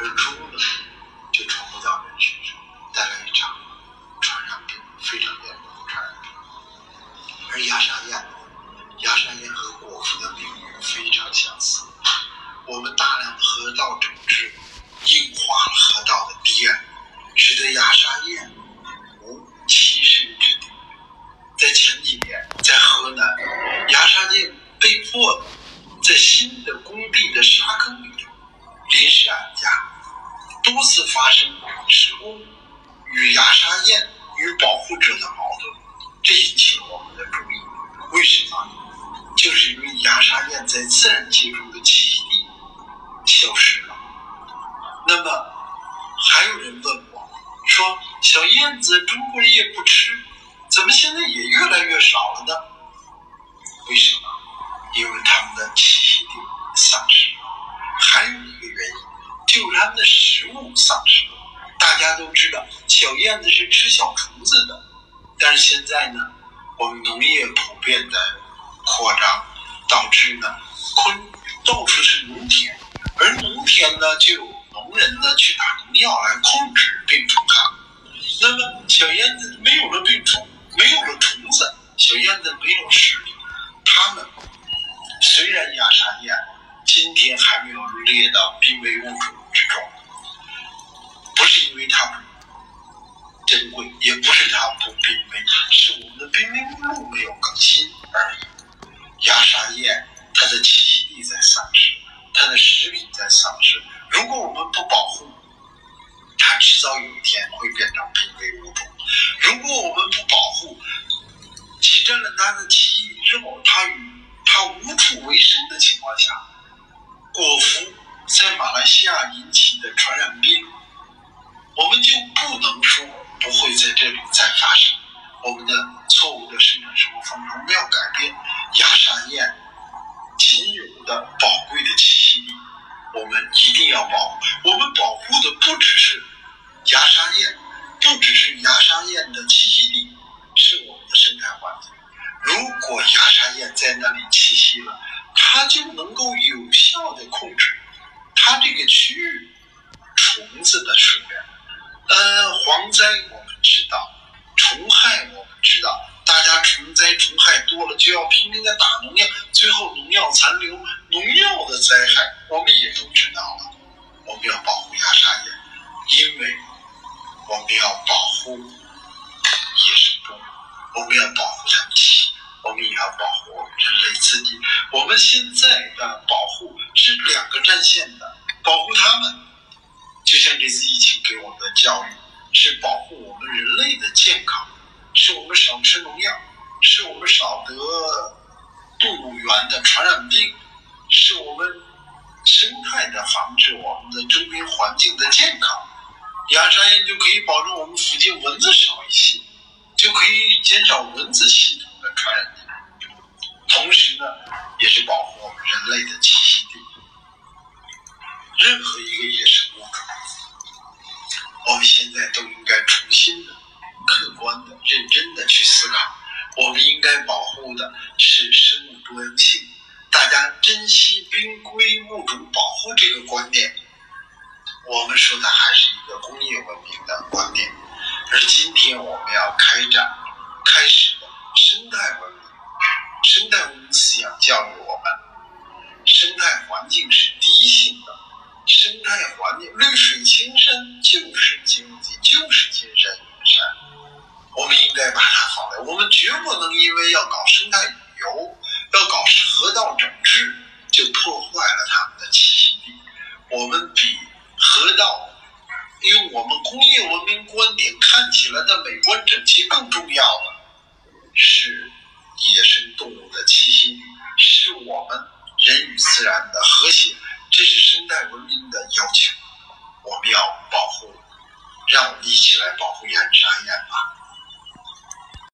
而猪呢就传不到人身上，带来一场传染病，非常严重的传染病。而鸦沙燕，鸦沙燕和果腹的病非常相似。我们大量的河道整治，硬化了河道的堤岸，使得鸦沙燕无栖身之地。在前几年，在河南，鸦沙燕被迫在新的工地的沙坑里头临时安家，多次发生职工与牙沙燕与保护者的矛盾，这引起我们的注意。为什么？就是因为牙沙燕在自然界中的栖息地消失了。那么，还有人问我，说小燕子中国人也不吃，怎么现在也越来越少了呢？为什么？他们的食物丧失了。大家都知道，小燕子是吃小虫子的，但是现在呢，我们农业普遍的扩张，导致呢，昆到处是农田，而农田呢，就有农人呢去打农药来控制病虫害。那么小燕子没有了病虫，没有了虫子，小燕子没有食物。它们虽然鸦沙燕今天还没有列到濒危物种之中，不是因为它不珍贵，也不是它不濒危，是我们的濒危目录没有更新而已。鸦沙燕它的栖息地在丧失，它的食品在丧失。如果我们不保护，它迟早有一天会变成濒危物种。如果我们不保护，挤占了它的栖息地之后，它与它无处为生的情况下，果蝠在马来西亚引起的传染病，我们就不能说不会在这里再发生。我们的错误的生产生活方式，我们要改变效的控制它这个区域虫子的数量。呃，蝗灾我们知道，虫害我们知道，大家虫灾虫害多了就要拼命的打农药，最后农药残留、农药的灾害我们也都知道了。我们要保护鸦沙燕，因为我们要保护野生动物，我们要保护它们栖，我们也要保护我们人类自己。我们现在的保护是两个战线的，保护他们，就像这次疫情给我们的教育，是保护我们人类的健康，是我们少吃农药，是我们少得动物源的传染病，是我们生态的防治我们的周边环境的健康。鸦沙燕就可以保证我们附近蚊子少一些，就可以减少蚊子系统的传染病们现在都应该重新的、客观的、认真的去思考。我们应该保护的是生物多样性，大家珍惜濒危物种保护这个观念。我们说的还是一个工业文明的观念，而今天我们要开展、开始的生态文明。生态文明思想教育我们，生态环境是第一性的，生态环境绿水青山就是经济，就是金山银山。我们应该把它放在，我们绝不能因为要搞生态旅游，要搞河道整治，就破坏了它们的栖息地。我们比河道用我们工业文明观点看起来的美观整齐更重要的是野生动物的栖息地，是我们人与自然的和谐，